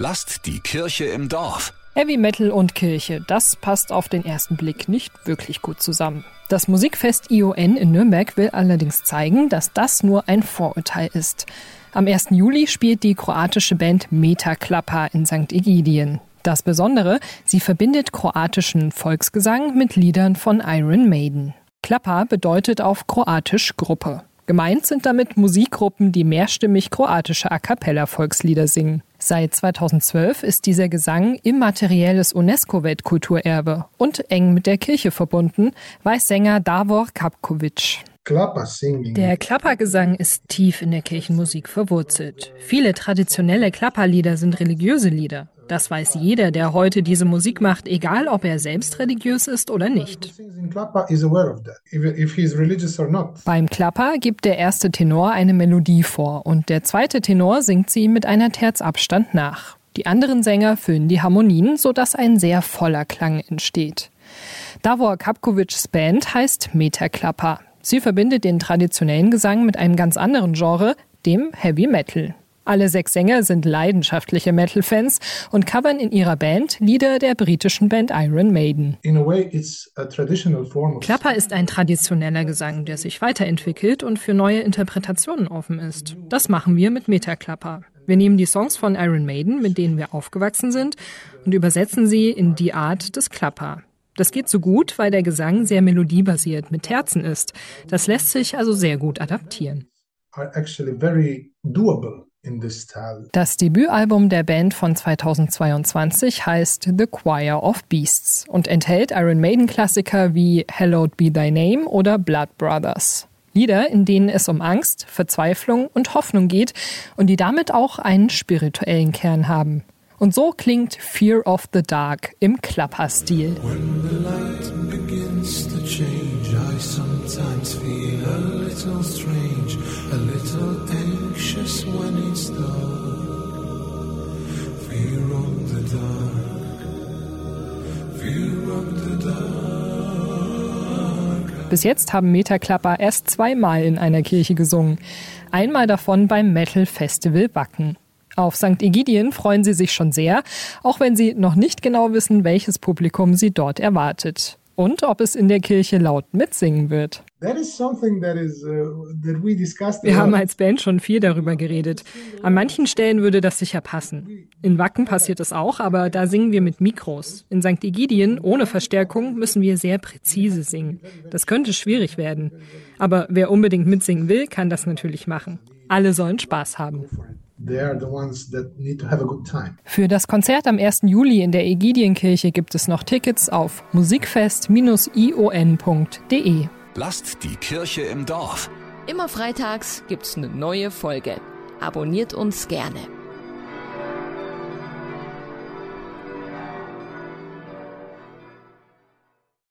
Lasst die Kirche im Dorf. Heavy Metal und Kirche, das passt auf den ersten Blick nicht wirklich gut zusammen. Das Musikfest ION in Nürnberg will allerdings zeigen, dass das nur ein Vorurteil ist. Am 1. Juli spielt die kroatische Band Meta Klappa in St. Egidien. Das Besondere, sie verbindet kroatischen Volksgesang mit Liedern von Iron Maiden. Klappa bedeutet auf Kroatisch Gruppe. Gemeint sind damit Musikgruppen, die mehrstimmig kroatische A cappella Volkslieder singen. Seit 2012 ist dieser Gesang immaterielles UNESCO-Weltkulturerbe und eng mit der Kirche verbunden, weiß Sänger Davor Kapkovic. Der Klappergesang ist tief in der Kirchenmusik verwurzelt. Viele traditionelle Klapperlieder sind religiöse Lieder. Das weiß jeder, der heute diese Musik macht, egal ob er selbst religiös ist oder nicht. Beim Klapper gibt der erste Tenor eine Melodie vor und der zweite Tenor singt sie mit einer Terzabstand nach. Die anderen Sänger füllen die Harmonien, sodass ein sehr voller Klang entsteht. Davor Kapkovics Band heißt Metaklapper. Sie verbindet den traditionellen Gesang mit einem ganz anderen Genre, dem Heavy Metal. Alle sechs Sänger sind leidenschaftliche Metal-Fans und covern in ihrer Band Lieder der britischen Band Iron Maiden. Klapper ist ein traditioneller Gesang, der sich weiterentwickelt und für neue Interpretationen offen ist. Das machen wir mit Metaklapper. Wir nehmen die Songs von Iron Maiden, mit denen wir aufgewachsen sind, und übersetzen sie in die Art des Klapper. Das geht so gut, weil der Gesang sehr melodiebasiert mit Terzen ist. Das lässt sich also sehr gut adaptieren. Das Debütalbum der Band von 2022 heißt The Choir of Beasts und enthält Iron Maiden Klassiker wie Hallowed Be Thy Name oder Blood Brothers. Lieder, in denen es um Angst, Verzweiflung und Hoffnung geht und die damit auch einen spirituellen Kern haben. Und so klingt Fear of the Dark im Klapper-Stil. sometimes anxious when it's dark. Fear of the dark, fear of the dark. Bis jetzt haben Metaklapper erst zweimal in einer Kirche gesungen. Einmal davon beim Metal Festival Wacken. Auf St. Egidien freuen sie sich schon sehr, auch wenn sie noch nicht genau wissen, welches Publikum sie dort erwartet und ob es in der Kirche laut mitsingen wird. Uh, Wir haben als Band schon viel darüber geredet. An manchen Stellen würde das sicher passen. In Wacken passiert es auch, aber da singen wir mit Mikros. In St. Egidien ohne Verstärkung müssen wir sehr präzise singen. Das könnte schwierig werden. Aber wer unbedingt mitsingen will, kann das natürlich machen. Alle sollen Spaß haben. Für das Konzert am 1. Juli in der Egidienkirche gibt es noch Tickets auf musikfest-ion.de. Lasst die Kirche im Dorf. Immer freitags gibt's eine neue Folge. Abonniert uns gerne.